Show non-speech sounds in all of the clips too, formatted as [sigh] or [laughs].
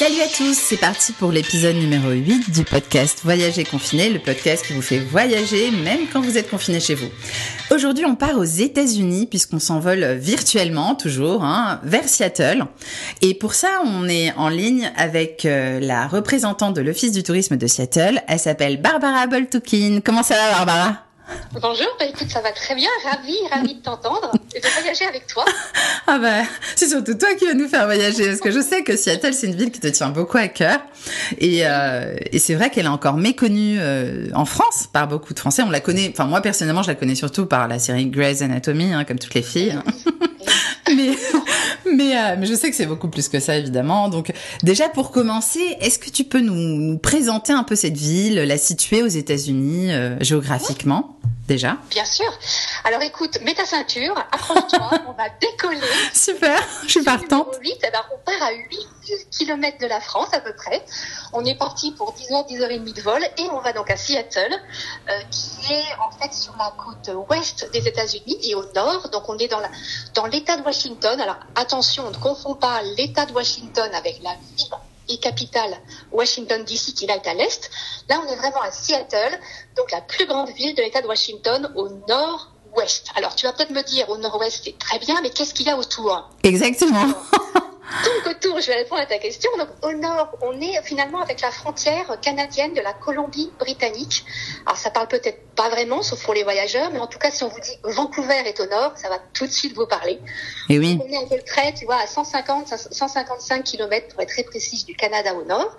Salut à tous, c'est parti pour l'épisode numéro 8 du podcast Voyager confiné, le podcast qui vous fait voyager même quand vous êtes confiné chez vous. Aujourd'hui, on part aux États-Unis puisqu'on s'envole virtuellement toujours hein, vers Seattle. Et pour ça, on est en ligne avec euh, la représentante de l'Office du tourisme de Seattle. Elle s'appelle Barbara Boltukin. Comment ça va Barbara? Bonjour, bah écoute, ça va très bien, ravi, ravi de t'entendre et de voyager avec toi. [laughs] ah bah, c'est surtout toi qui vas nous faire voyager, parce que je sais que Seattle, c'est une ville qui te tient beaucoup à cœur. Et, euh, et c'est vrai qu'elle est encore méconnue euh, en France par beaucoup de Français. On la connaît, enfin moi personnellement, je la connais surtout par la série Grey's Anatomy, hein, comme toutes les filles. [laughs] mais, mais, euh, mais je sais que c'est beaucoup plus que ça, évidemment. Donc déjà, pour commencer, est-ce que tu peux nous, nous, présenter un peu cette ville, la situer aux États-Unis euh, géographiquement? Déjà Bien sûr. Alors écoute, mets ta ceinture, accroche-toi, [laughs] on va décoller. Super, je suis partante. 8, eh ben, on part à 8 km de la France à peu près. On est parti pour 10 heures, 10 heures et demie de vol et on va donc à Seattle, euh, qui est en fait sur la côte ouest des États-Unis et au nord. Donc on est dans la dans l'État de Washington. Alors attention, on ne confond pas l'État de Washington avec la ville et capitale Washington DC qui là est à l'est. Là, on est vraiment à Seattle, donc la plus grande ville de l'État de Washington au nord-ouest. Alors, tu vas peut-être me dire au nord-ouest, c'est très bien, mais qu'est-ce qu'il y a autour? Exactement. Donc autour, je vais répondre à ta question. Donc au nord, on est finalement avec la frontière canadienne de la Colombie-Britannique. Alors ça parle peut-être pas vraiment, sauf pour les voyageurs, mais en tout cas, si on vous dit Vancouver est au nord, ça va tout de suite vous parler. Et oui. Donc, on est à peu près, tu vois, à 150, 155 km pour être très précise du Canada au nord.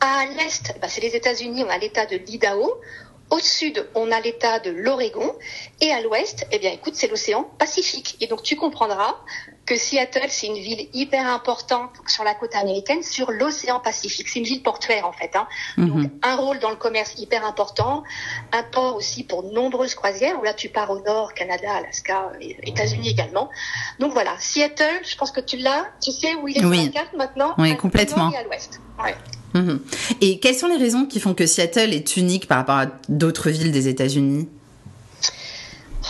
À l'est, bah, c'est les États-Unis, on a l'État de l'Idaho. Au sud, on a l'État de l'Oregon. Et à l'ouest, eh bien, écoute, c'est l'océan Pacifique. Et donc, tu comprendras que Seattle, c'est une ville hyper importante sur la côte américaine, sur l'océan Pacifique. C'est une ville portuaire, en fait. Hein. Mhm. Donc, un rôle dans le commerce hyper important. Un port aussi pour nombreuses croisières, où là, tu pars au nord, Canada, Alaska, États-Unis également. Donc, voilà. Seattle, je pense que tu l'as. Tu sais où il est Oui. sur la carte maintenant? Oui, complètement. et à l'ouest. Ouais. Mhm. Et quelles sont les raisons qui font que Seattle est unique par rapport à d'autres villes des États-Unis?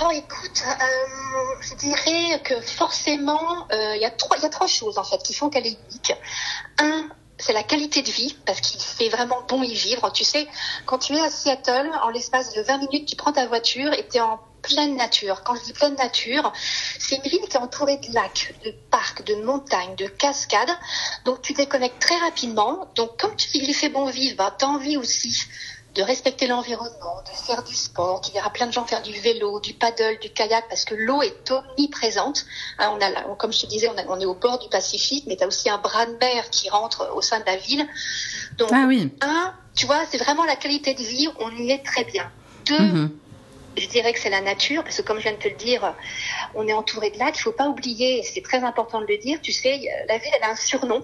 Oh, écoute, euh, je dirais que forcément, euh, il y a trois, y a trois choses en fait qui font qu'elle est unique. Un, c'est la qualité de vie, parce qu'il fait vraiment bon y vivre. Tu sais, quand tu es à Seattle, en l'espace de 20 minutes, tu prends ta voiture et tu es en pleine nature. Quand je dis pleine nature, c'est une ville qui est entourée de lacs, de parcs, de montagnes, de cascades. Donc tu déconnectes très rapidement. Donc comme tu, il y fait bon vivre, bah, tu as envie aussi de respecter l'environnement, de faire du sport. Tu verras plein de gens faire du vélo, du paddle, du kayak, parce que l'eau est omniprésente. Hein, on a, comme je te disais, on, a- on est au bord du Pacifique, mais tu as aussi un bras de mer qui rentre au sein de la ville. Donc, Ah oui. un, tu vois, c'est vraiment la qualité de vie, on y est très bien. Deux, Mhm. Je dirais que c'est la nature, parce que comme je viens de te le dire, on est entouré de lacs. Il faut pas oublier, c'est très important de le dire, tu sais, la ville, elle a un surnom.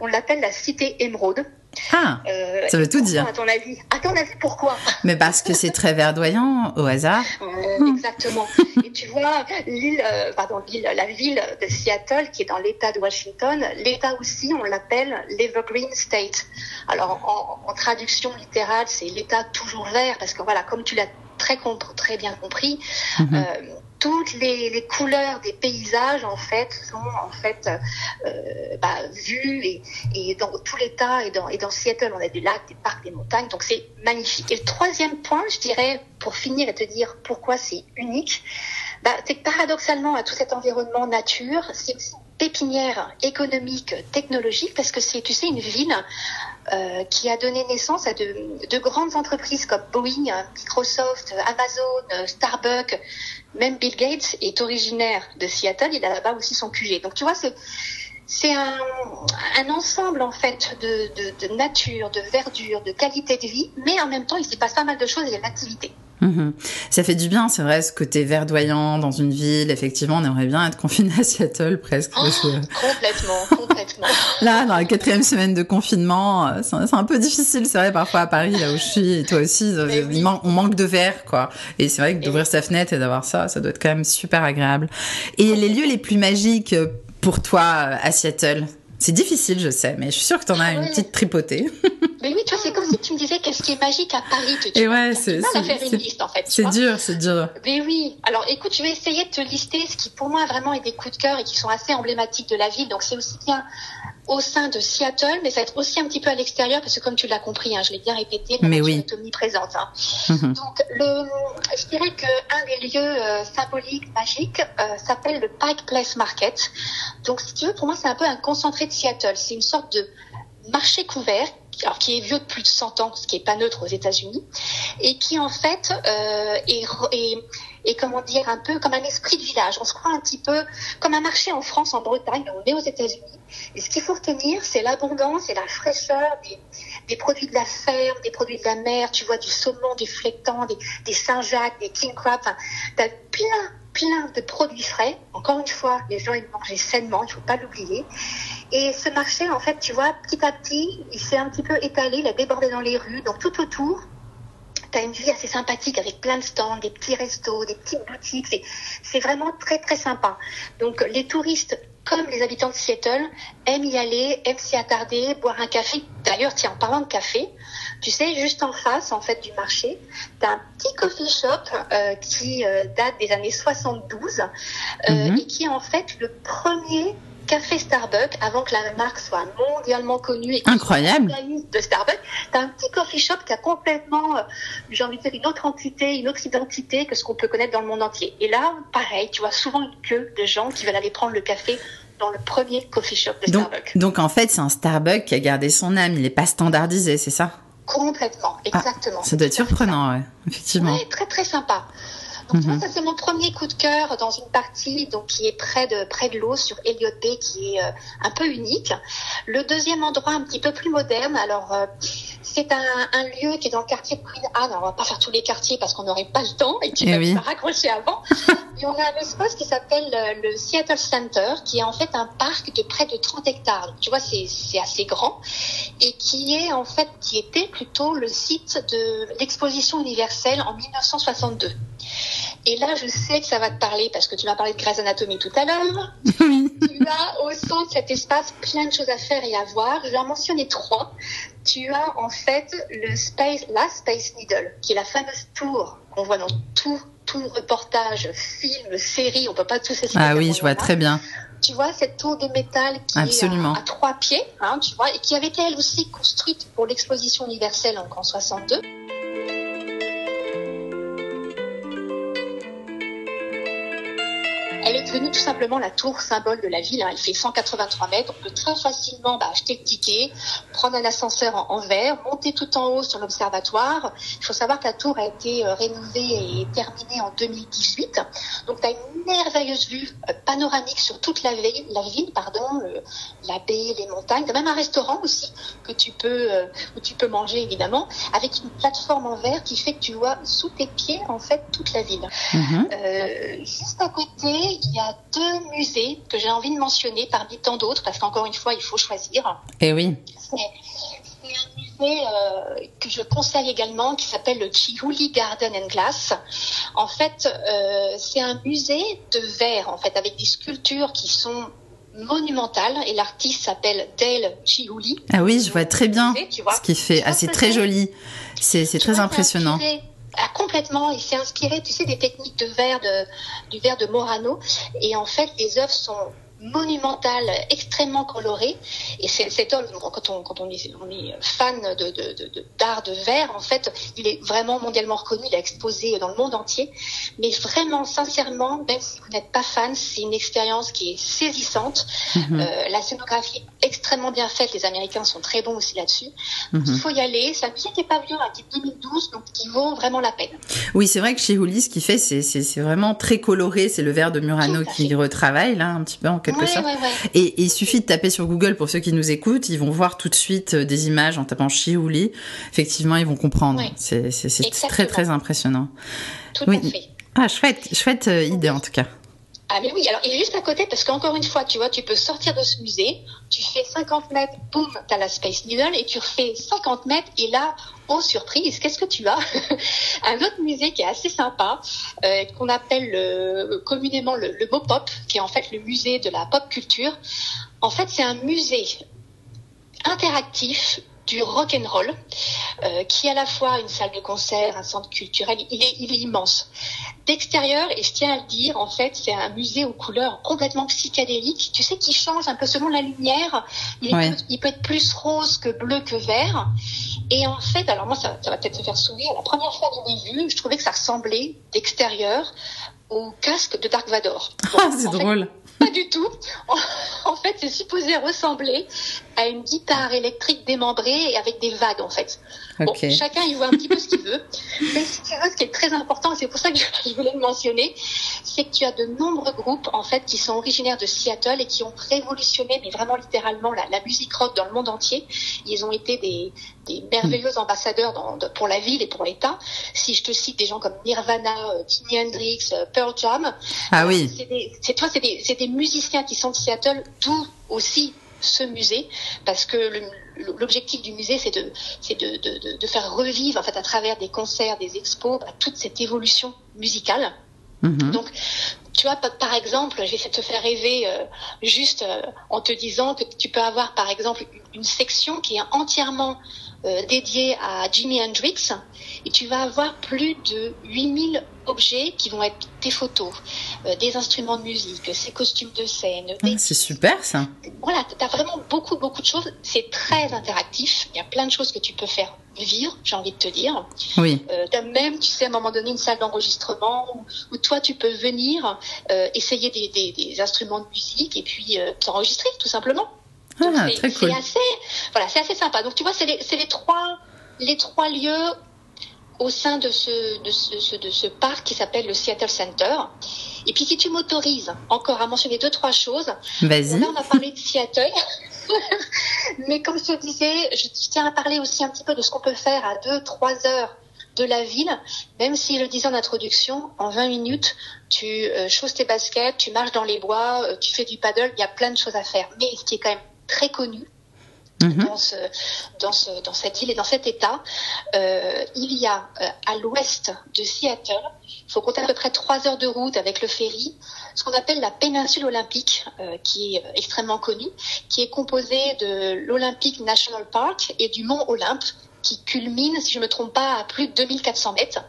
On l'appelle la cité émeraude. Ah, Euh, Ça veut tout dire. À ton avis, à ton avis, pourquoi? Mais parce que c'est très verdoyant au hasard. Euh, Exactement. Et tu vois, l'île, euh, pardon, l'île, la ville de Seattle, qui est dans l'État de Washington, l'État aussi, on l'appelle l'Evergreen State. Alors, en, en traduction littérale, c'est l'État toujours vert, parce que voilà, comme tu l'as très, très bien compris, Mhm. euh, toutes les, les couleurs des paysages en fait sont en fait euh, bah, vues et, et dans tout l'État et dans, et dans Seattle on a des lacs, des parcs, des montagnes donc c'est magnifique. Et le troisième point, je dirais, pour finir et te dire pourquoi c'est unique, bah, c'est que paradoxalement à tout cet environnement nature, c'est pépinière économique, technologique parce que c'est tu sais une ville euh, qui a donné naissance à de, de grandes entreprises comme Boeing, Microsoft, Amazon, Starbucks, même Bill Gates est originaire de Seattle, il a là-bas aussi son QG. Donc tu vois, c'est un, ensemble en fait de, de, nature, de verdure, de qualité de vie, mais en même temps il s'y passe pas mal de choses, il y a l'activité. Mhm. Ça fait du bien, c'est vrai, ce côté verdoyant dans une ville. Effectivement, on aimerait bien être confiné à Seattle presque. Oh, parce que complètement, complètement. [laughs] là, dans la quatrième semaine de confinement, euh, c'est un peu difficile, c'est vrai, parfois à Paris, là où je suis, et toi aussi, euh, oui. on manque de verre, quoi. Et c'est vrai que d'ouvrir sa fenêtre et d'avoir ça, ça doit être quand même super agréable. Et les lieux les plus magiques euh, pour toi à Seattle? C'est difficile, je sais, mais je suis sûre que t'en as Ah une petite tripotée. [laughs] Mais oui, tu vois, c'est comme si tu me disais qu'est-ce qui est magique à Paris. Tu, tu Et ouais, c'est- mal à c'est- faire une liste en fait. C'est dur, c'est dur. Mais oui. Alors écoute, je vais essayer de te lister ce qui pour moi vraiment est des coups de cœur et qui sont assez emblématiques de la ville. Donc c'est aussi bien au sein de Seattle, mais ça va être aussi un petit peu à l'extérieur, parce que comme tu l'as compris, hein, je l'ai bien répété, la mais oui. est omniprésente. Hein. Mhm. Donc, le, je dirais qu'un des lieux euh, symboliques, magiques, euh, s'appelle le Pike Place Market. Donc, si tu veux, pour moi, c'est un peu un concentré de Seattle. C'est une sorte de marché couvert alors qui est vieux de plus de 100 ans, ce qui est pas neutre aux États-Unis, et qui en fait euh, est, est, est, comment dire un peu comme un esprit de village. On se croit un petit peu comme un marché en France, en Bretagne, on est aux États-Unis. Et ce qu'il faut retenir, c'est l'abondance et la fraîcheur des, produits de la ferme, des produits de la mer. Tu vois du saumon, du flectan, des, des Saint-Jacques, des king crab. Enfin, t'as plein plein de produits frais. Encore une fois, les gens ils mangent sainement, il faut pas l'oublier. Et ce marché, en fait, tu vois, petit à petit, il s'est un petit peu étalé, il a débordé dans les rues. Donc tout autour, tu as une vie assez sympathique avec plein de stands, des petits restos, des petites boutiques. C'est vraiment très très sympa. Donc les touristes comme les habitants de Seattle aiment y aller, aiment s'y attarder, boire un café. D'ailleurs, tiens, en parlant de café, tu sais, juste en face, en fait, du marché, tu as un petit coffee shop euh, qui euh, date des années 72 euh, mhm. et qui est en fait le premier café Starbucks avant que la marque soit mondialement connue. Et Incroyable. De Starbucks, tu as un petit coffee shop qui a complètement, j'ai envie de dire, une autre entité, une autre identité que ce qu'on peut connaître dans le monde entier. Et là, pareil, tu vois souvent une queue de gens qui veulent aller prendre le café dans le premier coffee shop de Starbucks. Donc en fait, c'est un Starbucks qui a gardé son âme, il n'est pas standardisé, c'est ça? Complètement, ah, exactement. ça doit être surprenant, ouais, effectivement. Oui, très très sympa. Donc mhm. ça c'est mon premier coup de cœur dans une partie donc qui est près de près de l'eau sur Elliott Bay qui est euh, un peu unique. Le deuxième endroit un petit peu plus moderne. Alors euh, c'est un, un, lieu qui est dans le quartier de Queen Anne. Alors, on va pas faire tous les quartiers parce qu'on n'aurait pas le temps et puis eh oui. raccrocher avant. [laughs] Et on a un espace qui s'appelle euh, le Seattle Center, qui est en fait un parc de près de 30 hectares. Donc, tu vois, c'est assez grand et qui est en fait, qui était plutôt le site de l'exposition universelle en 1962. Et là, je sais que ça va te parler parce que tu m'as parlé de Grey's Anatomy tout à l'heure. [laughs] tu as au centre de cet espace plein de choses à faire et à voir. Je vais en mentionner trois. Tu as en fait le space, la Space Needle, qui est la fameuse tour qu'on voit dans tout, tout reportage, film, série. On peut pas tous essayer. Ah oui, je vois très bien tu vois, cette tour de métal qui Absolument. est à, à trois pieds, hein, tu vois, et qui avait été elle aussi construite pour l'exposition universelle en 1962. Tout simplement la tour symbole de la ville. Hein. Elle fait 183 mètres. On peut très facilement bah, acheter le ticket, prendre un ascenseur en, verre, monter tout en haut sur l'observatoire. Il faut savoir que la tour a été euh, rénovée et terminée en 2018. Donc, tu as une merveilleuse vue euh, panoramique sur toute la ville, la ville pardon, la baie, les montagnes. Tu as même un restaurant aussi que tu peux, euh, où tu peux manger évidemment, avec une plateforme en verre qui fait que tu vois sous tes pieds en fait toute la ville. Euh, juste à côté, il y a deux musées que j'ai envie de mentionner parmi tant d'autres, parce qu'encore une fois, il faut choisir. Eh oui. C'est un musée euh, que je conseille également, qui s'appelle le Chihuly Garden and Glass. En fait, euh, c'est un musée de verre, en fait, avec des sculptures qui sont monumentales. Et l'artiste s'appelle Dale Chihuly. Ah oui, je vois très bien ce qu'il fait. Ah, c'est très joli. C'est très impressionnant. Ah, complètement. Il s'est inspiré, tu sais, des techniques de verre de, du verre de Morano. Et en fait, les œuvres sont monumentale, extrêmement colorée. Et cet homme, quand on, quand on, est, on est fan d'art de, de, de, verre, en fait, il est vraiment mondialement reconnu, il a exposé dans le monde entier. Mais vraiment, sincèrement, même si vous n'êtes pas fan, c'est une expérience qui est saisissante. Mhm. Euh, la scénographie extrêmement bien faite, les Américains sont très bons aussi là-dessus. Mhm. Il faut y aller. C'est un musée qui n'est pas vieux, type 2012, donc qui vaut vraiment la peine. Oui, c'est vrai que chez Houli, ce qu'il fait, c'est vraiment très coloré. C'est le verre de Murano qui retravaille, là, un petit peu en et, il suffit de taper sur Google pour ceux qui nous écoutent, ils vont voir tout de suite euh, des images en tapant Chiouli. Effectivement, ils vont comprendre. C'est très très impressionnant. Tout oui. à fait. Ah, chouette, chouette euh, idée en tout cas. Ah mais oui, alors il est juste à côté parce qu'encore une fois, tu vois, tu peux sortir de ce musée, tu fais 50 mètres, boum, t'as la Space Needle et tu refais 50 mètres et là, oh surprise, qu'est-ce que tu as? [laughs] Un autre musée qui est assez sympa, euh, qu'on appelle communément le, le Mopop, qui est en fait le musée de la pop culture. En fait, c'est un musée interactif du rock and roll, euh, qui est à la fois une salle de concert, un centre culturel. Il est, il est immense. d'extérieur, et je tiens à le dire, en fait, c'est un musée aux couleurs complètement psychédéliques, tu sais, qui change un peu selon la lumière. Il, Ouais. peut, il peut être plus rose que bleu que vert. Et en fait, alors moi, ça, ça va peut-être te faire sourire, la première fois que je l'ai vu, je trouvais que ça ressemblait d'extérieur au casque de Dark Vador. [laughs] Ah, c'est fait, drôle. Pas du tout. En fait, c'est supposé ressembler à une guitare électrique démembrée et avec des vagues, en fait. Bon, chacun y voit un petit peu ce qu'il veut. [laughs] Mais ce qui est très important, et c'est pour ça que je voulais le mentionner, c'est que tu as de nombreux groupes, en fait, qui sont originaires de Seattle et qui ont révolutionné, mais vraiment littéralement, la, la musique rock dans le monde entier. Ils ont été des, des merveilleux ambassadeurs dans- de- pour la ville et pour l'État. Si je te cite des gens comme Nirvana, euh, Jimi Hendrix, euh, Pearl Jam, Ah oui. c'est des, c'est des, c'est des musiciens qui sont de Seattle, d'où aussi ce musée, parce que l'objectif du musée, c'est de, c'est de, de, de, de faire revivre, en fait, à travers des concerts, des expos, bah, toute cette évolution musicale. Mhm. Donc, tu vois, par- exemple, je vais essayer de te faire rêver euh, juste euh, en te disant que tu peux avoir, par exemple, une, une section qui est entièrement euh, dédiée à Jimi Hendrix et tu vas avoir plus de 8000 objets qui vont être tes photos, euh, des instruments de musique, ses costumes de scène, des Ah, C'est super ça. voilà, tu as vraiment beaucoup, beaucoup de choses. C'est très interactif. Il y a plein de choses que tu peux faire vivre, j'ai envie de te dire. Oui. Euh, tu as même, tu sais, à un moment donné, une salle d'enregistrement où, où toi, tu peux venir euh, essayer des, des, des instruments de musique et puis euh, t'enregistrer, tout simplement. Ah, c'est- très cool. C'est assez, voilà, c'est assez sympa. Donc, tu vois, c'est les, les trois, les trois lieux au sein de ce, de ce, de ce parc qui s'appelle le Seattle Center. Et puis, si tu m'autorises encore à mentionner deux, trois choses, Vas-y. là, on a parlé de Seattle. [laughs] Mais comme je te disais, je tiens à parler aussi un petit peu de ce qu'on peut faire à 2-3 heures de la ville, même si je le disais en introduction, en 20 minutes, tu euh, chausses tes baskets, tu marches dans les bois, euh, tu fais du paddle, il y a plein de choses à faire. Mais ce qui est quand même très connu Mhm. dans, ce, dans, ce, dans cette île et dans cet état, euh, il y a euh, à l'ouest de Seattle, il faut compter à peu près trois heures de route avec le ferry, ce qu'on appelle la péninsule olympique, euh, qui est euh, extrêmement connue, qui est composée de l'Olympic National Park et du mont Olympe, qui culmine, si je ne me trompe pas, à plus de 2400 mètres.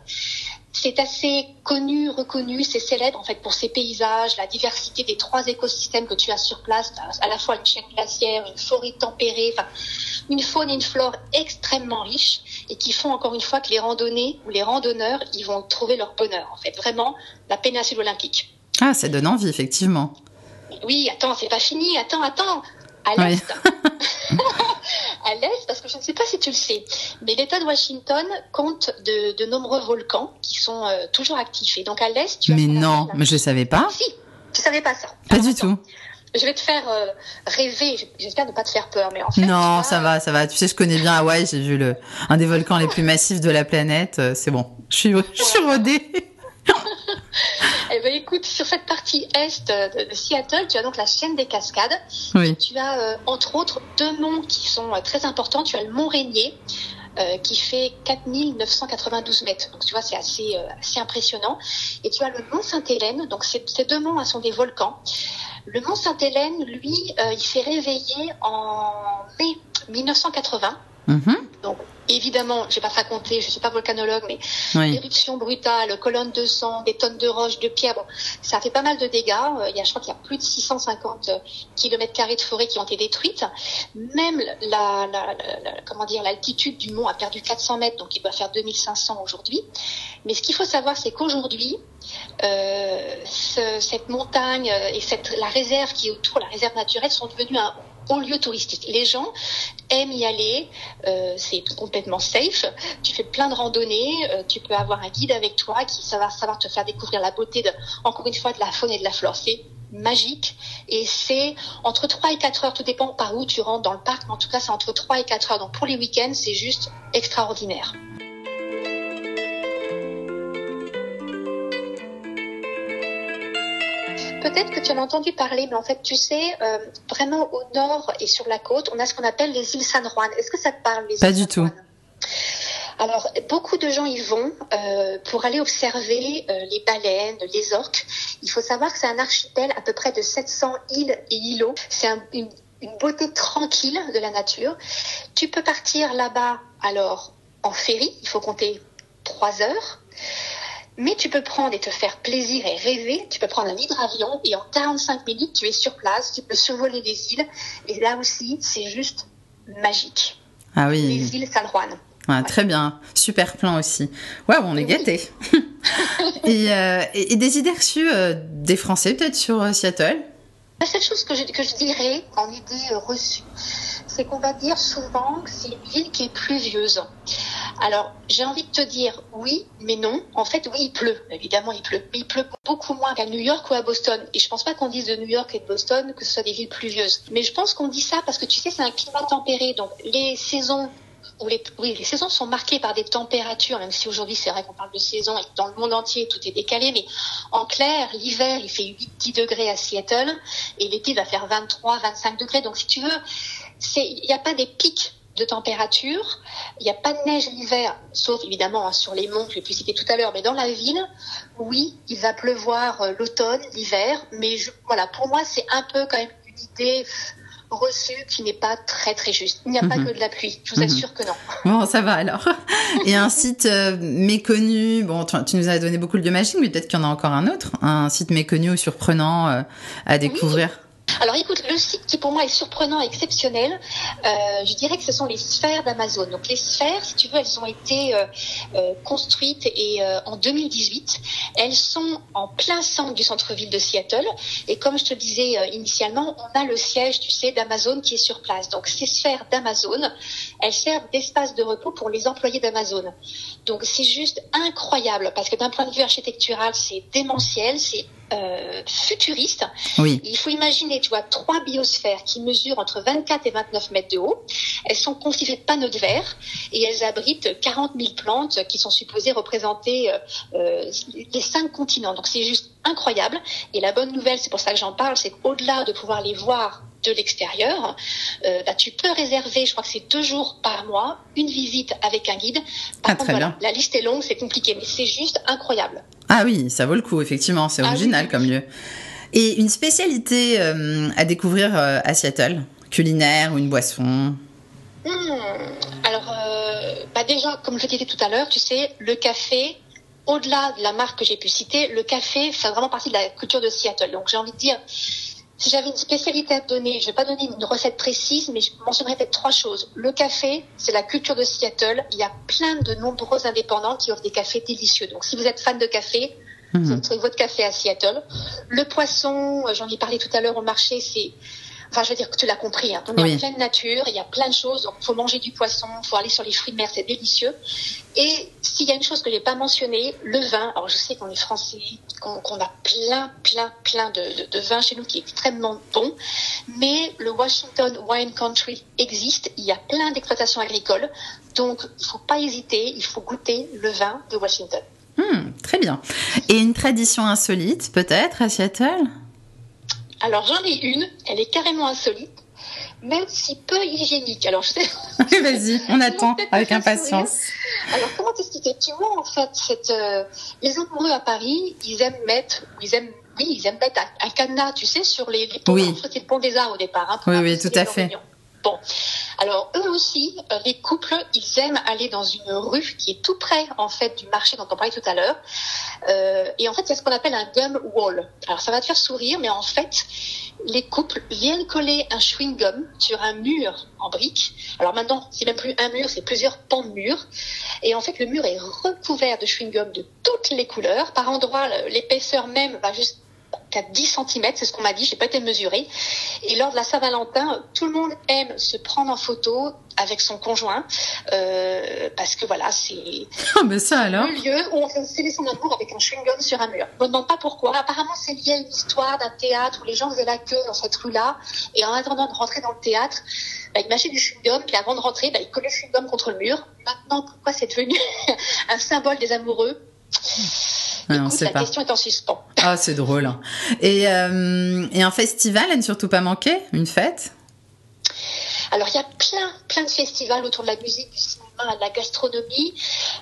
C'est assez connu, reconnu, c'est célèbre en fait pour ses paysages, la diversité des trois écosystèmes que tu as sur place, à la fois une chaîne glaciaire, une forêt tempérée, enfin une faune et une flore extrêmement riches et qui font encore une fois que les randonnées ou les randonneurs, ils vont trouver leur bonheur en fait. Vraiment, la péninsule olympique. Ah, ça donne envie, effectivement. Oui, attends, c'est pas fini, attends, attends. À l'est, [laughs] à l'est, parce que je ne sais pas si tu le sais, mais l'État de Washington compte de, de nombreux volcans qui sont euh, toujours actifs. Et donc à l'est, tu Mais non, mais je savais pas. Si, tu savais pas ça. Pas Alors, du attends, tout. Je vais te faire euh, rêver. J'espère ne pas te faire peur, mais en fait. Non, ça va, ça va. Tu sais, je connais bien Hawaï. J'ai vu le un des volcans les plus [laughs] massifs de la planète. Euh, C'est bon. Je suis, je suis rodée. [laughs] Eh ben, écoute, sur cette partie est de, de Seattle, tu as donc la chaîne des cascades. Oui. Tu as euh, entre autres deux monts qui sont euh, très importants. Tu as le mont Rainier. euh, qui fait 4992 mètres. Donc tu vois, c'est assez, euh, assez impressionnant. Et tu as le mont Sainte-Hélène. Donc ces, deux monts hein, sont des volcans. Le mont Sainte-Hélène, lui, euh, il s'est réveillé en mai 1980. Mhm. Donc évidemment, je vais pas te raconter, je suis pas volcanologue, mais Oui. éruption brutale, colonne de sang, des tonnes de roches, de pierres. Bon, ça a fait pas mal de dégâts. Euh, Il y a, je crois qu'il y a plus de 650 km carrés de forêt qui ont été détruites. Même la, la, la- la- comment dire, l'altitude du mont a perdu 400 mètres, donc il doit faire 2500 aujourd'hui. Mais ce qu'il faut savoir, c'est qu'aujourd'hui, euh, ce- cette montagne euh, et cette, la réserve qui est autour, la réserve naturelle, sont devenues un haut lieu touristique. Les gens aiment y aller, euh, c'est complètement safe. Tu fais plein de randonnées, euh, tu peux avoir un guide avec toi qui ça va savoir te faire découvrir la beauté de, encore une fois, de la faune et de la flore. C'est magique et c'est entre 3 et 4 heures, tout dépend par où tu rentres dans le parc, mais en tout cas c'est entre 3 et 4 heures. Donc pour les week-ends, c'est juste extraordinaire. Peut-être que tu en as entendu parler, mais en fait, tu sais, euh, vraiment au nord et sur la côte, on a ce qu'on appelle les îles San Juan. Est-ce que ça te parle, les Pas îles du San tout. Juan Alors, beaucoup de gens y vont euh, pour aller observer euh, les baleines, les orques. Il faut savoir que c'est un archipel à peu près de 700 îles et îlots. C'est un- une, une beauté tranquille de la nature. Tu peux partir là-bas, alors, en ferry. Il faut compter trois heures. Mais tu peux prendre et te faire plaisir et rêver. Tu peux prendre un hydravion et en 45 minutes, tu es sur place. Tu peux survoler les îles. Et là aussi, c'est juste magique. Ah oui. Les îles San Juan. Ouais, Très bien, super plan aussi. Waouh, on est gâtés. [laughs] et, euh, et, et, des idées reçues euh, des Français peut-être sur euh, Seattle? La seule chose que je, que je dirais en idée reçue, c'est qu'on va dire souvent que c'est une ville qui est pluvieuse. Alors, j'ai envie de te dire oui, mais non. En fait, oui, il pleut. Évidemment, il pleut. Mais il pleut beaucoup moins qu'à New York ou à Boston. Et je pense pas qu'on dise de New York et de Boston que ce soit des villes pluvieuses. Mais je pense qu'on dit ça parce que tu sais, c'est un climat tempéré. Donc, les saisons les, oui, les saisons sont marquées par des températures, même si aujourd'hui c'est vrai qu'on parle de saison et que dans le monde entier tout est décalé, mais en clair, l'hiver il fait 8-10 degrés à Seattle et l'été va faire 23-25 degrés. Donc si tu veux, il n'y a pas des pics de température, il n'y a pas de neige l'hiver, sauf évidemment hein, sur les monts que j'ai pu citer tout à l'heure, mais dans la ville, oui, il va pleuvoir euh, l'automne, l'hiver, mais je, voilà, pour moi c'est un peu quand même une idée reçu qui n'est pas très très juste. Il n'y a mm -hmm. pas que de la pluie, je vous assure mm -hmm. que non. Bon, ça va alors. [laughs] Et un site euh, méconnu, bon, tu, tu, nous as donné beaucoup de magique, mais peut-être qu'il y en a encore un autre, un site méconnu ou surprenant euh, à découvrir. Oui. Alors écoute, le site qui pour moi est surprenant, exceptionnel, euh, je dirais que ce sont les sphères d'Amazon. Donc les sphères, si tu veux, elles ont été euh, euh, construites et en 2018, elles sont en plein centre du centre-ville de Seattle. Et comme je te disais initialement, on a le siège, tu sais, d'Amazon qui est sur place. Donc ces sphères d'Amazon, elles servent d'espace de repos pour les employés d'Amazon. Donc c'est juste incroyable parce que d'un point de vue architectural, c'est démentiel, c'est euh, futuriste. Oui. Il faut imaginer, tu vois, trois biosphères qui mesurent entre 24 et 29 mètres de haut. Elles sont constituées de panneaux de verre et elles abritent 40 000 plantes qui sont supposées représenter euh, les cinq continents. Donc c'est juste incroyable. Et la bonne nouvelle, c'est pour ça que j'en parle, c'est qu'au-delà de pouvoir les voir de l'extérieur, euh, bah, tu peux réserver, je crois que c'est deux jours par mois, une visite avec un guide. Par ah, contre, très voilà, bien. la liste est longue, c'est compliqué, mais c'est juste incroyable. Ah oui, ça vaut le coup, effectivement, c'est original ah, oui. comme lieu. Et une spécialité euh, à découvrir euh, à Seattle Culinaire ou une boisson? Mmh. Alors, euh, bah déjà, comme je disais tout à l'heure, tu sais, le café, au-delà de la marque que j'ai pu citer, le café fait vraiment partie de la culture de Seattle. Donc, j'ai envie de dire, si j'avais une spécialité à te donner, je vais pas donner une recette précise, mais je mentionnerais peut-être trois choses. Le café, c'est la culture de Seattle. Il y a plein de nombreux indépendants qui offrent des cafés délicieux. Donc, si vous êtes fan de café, Mhm. vous trouvez votre café à Seattle. Le poisson, euh, j'en ai parlé tout à l'heure au marché, c'est Enfin, je veux dire que tu l'as compris. Hein. On est Oui. en pleine nature, il y a plein de choses. Donc, faut manger du poisson, faut aller sur les fruits de mer, c'est délicieux. Et s'il y a une chose que j'ai pas mentionnée, le vin. Alors, je sais qu'on est français, qu'on a plein, plein, plein de, de, de vin chez nous qui est extrêmement bon. Mais le Washington Wine Country existe. Il y a plein d'exploitations agricoles. Donc, il faut pas hésiter. Il faut goûter le vin de Washington. Hmm, Très bien. Et une tradition insolite, peut-être, à Seattle? Alors, j'en ai une. Elle est carrément insolite, mais aussi peu hygiénique. Alors, je sais. [laughs] Vas-y, on attend avec impatience. sourire. Alors, comment t'expliquer? Tu vois, en fait, cette, euh, les amoureux à Paris, ils aiment mettre, ils aiment, oui, ils aiment mettre un, un cadenas, tu sais, sur les, les ponts. Oui. Le pont des Arts au départ. Hein, Oui, oui, tout à fait. Bon, alors eux aussi, euh, les couples, ils aiment aller dans une rue qui est tout près en fait du marché dont on parlait tout à l'heure. Euh, et en fait, il y a ce qu'on appelle un gum wall. Alors ça va te faire sourire, mais en fait, les couples viennent coller un chewing gum sur un mur en briques. Alors maintenant, c'est même plus un mur, c'est plusieurs pans de mur. Et en fait, le mur est recouvert de chewing gum de toutes les couleurs. Par endroits, l'épaisseur même va juste qu'à 10 cm, c'est ce qu'on m'a dit, j'ai pas été mesurée. Et lors de la Saint-Valentin, tout le monde aime se prendre en photo avec son conjoint, euh, parce que voilà, c'est Ah, ben ça alors le lieu où on fait sceller son amour avec un chewing-gum sur un mur. Je me demande pas pourquoi. Apparemment, c'est lié à une histoire d'un théâtre où les gens faisaient la queue dans cette rue-là, et en attendant de rentrer dans le théâtre, bah, ils mâchaient du chewing-gum, puis avant de rentrer, bah, ils collaient le chewing-gum contre le mur. Maintenant, pourquoi c'est devenu [laughs] un symbole des amoureux? Ouais, on Écoute, sait la pas. question est en suspens. Ah, c'est drôle. hein. Et, euh, et un festival à ne surtout pas manquer Une fête? Alors, il y a plein, plein de festivals autour de la musique, du cinéma, à la gastronomie.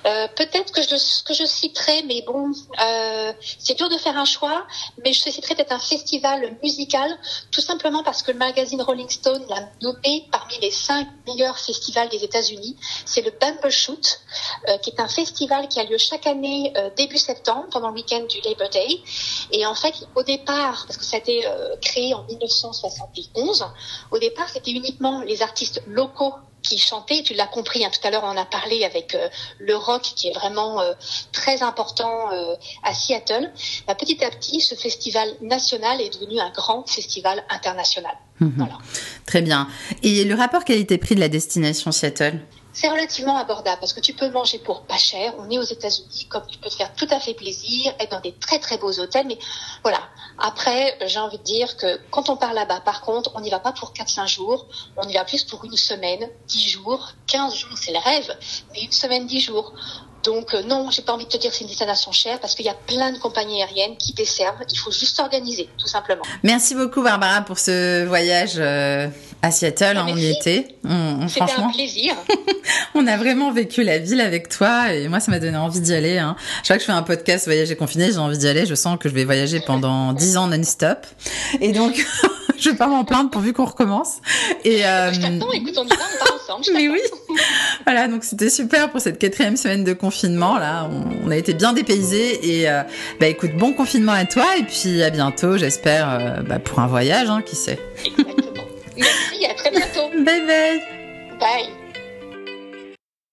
Euh, peut-être que je, que je citerai, mais bon, euh, c'est dur de faire un choix, mais je citerai peut-être un festival musical, tout simplement parce que le magazine Rolling Stone l'a nommé parmi les cinq meilleurs festivals des États-Unis. C'est le Bumbleshoot, euh, qui est un festival qui a lieu chaque année euh, début septembre, pendant le week-end du Labor Day. Et en fait, au départ, parce que ça a été euh, créé en 1971, au départ, c'était uniquement les artistes locaux qui chantaient. Tu l'as compris, hein, tout à l'heure, on a parlé avec euh, le rock qui est vraiment euh, très important euh, à Seattle. Bah, petit à petit, ce festival national est devenu un grand festival international. Mhm. Voilà. Très bien. Et le rapport qualité-prix de la destination Seattle? C'est relativement abordable parce que tu peux manger pour pas cher. On est aux États-Unis, comme tu peux te faire tout à fait plaisir, être dans des très très beaux hôtels. Mais voilà. Après, j'ai envie de dire que quand on part là-bas, par contre, on n'y va pas pour 4-5 jours. On y va plus pour une semaine, 10 jours, 15 jours, c'est le rêve. Mais une semaine, 10 jours. Donc euh, non, j'ai pas envie de te dire que c'est une destination chère parce qu'il y a plein de compagnies aériennes qui desservent. Il faut juste s'organiser, tout simplement. Merci beaucoup Barbara pour ce voyage euh, à Seattle. hein, on y Merci. était. On- on- C'était un franchement, plaisir. [laughs] on a vraiment vécu la ville avec toi et moi ça m'a donné envie d'y aller. Hein. Chaque fois que je fais un podcast voyage et confiné, j'ai envie d'y aller. Je sens que je vais voyager pendant [laughs] 10 ans non-stop. Et donc, [laughs] je vais pas m'en plaindre pourvu qu'on recommence. Et euh, Je t'attends, écoute, on y va, on part ensemble. je mais oui. Voilà, donc c'était super pour cette quatrième semaine de confinement. Là, on, on a été bien dépaysés. Et euh, bah écoute, bon confinement à toi. Et puis à bientôt, j'espère, euh, bah, pour un voyage, hein, qui sait. Exactement. Merci, à très bientôt. Bye bye. Bye.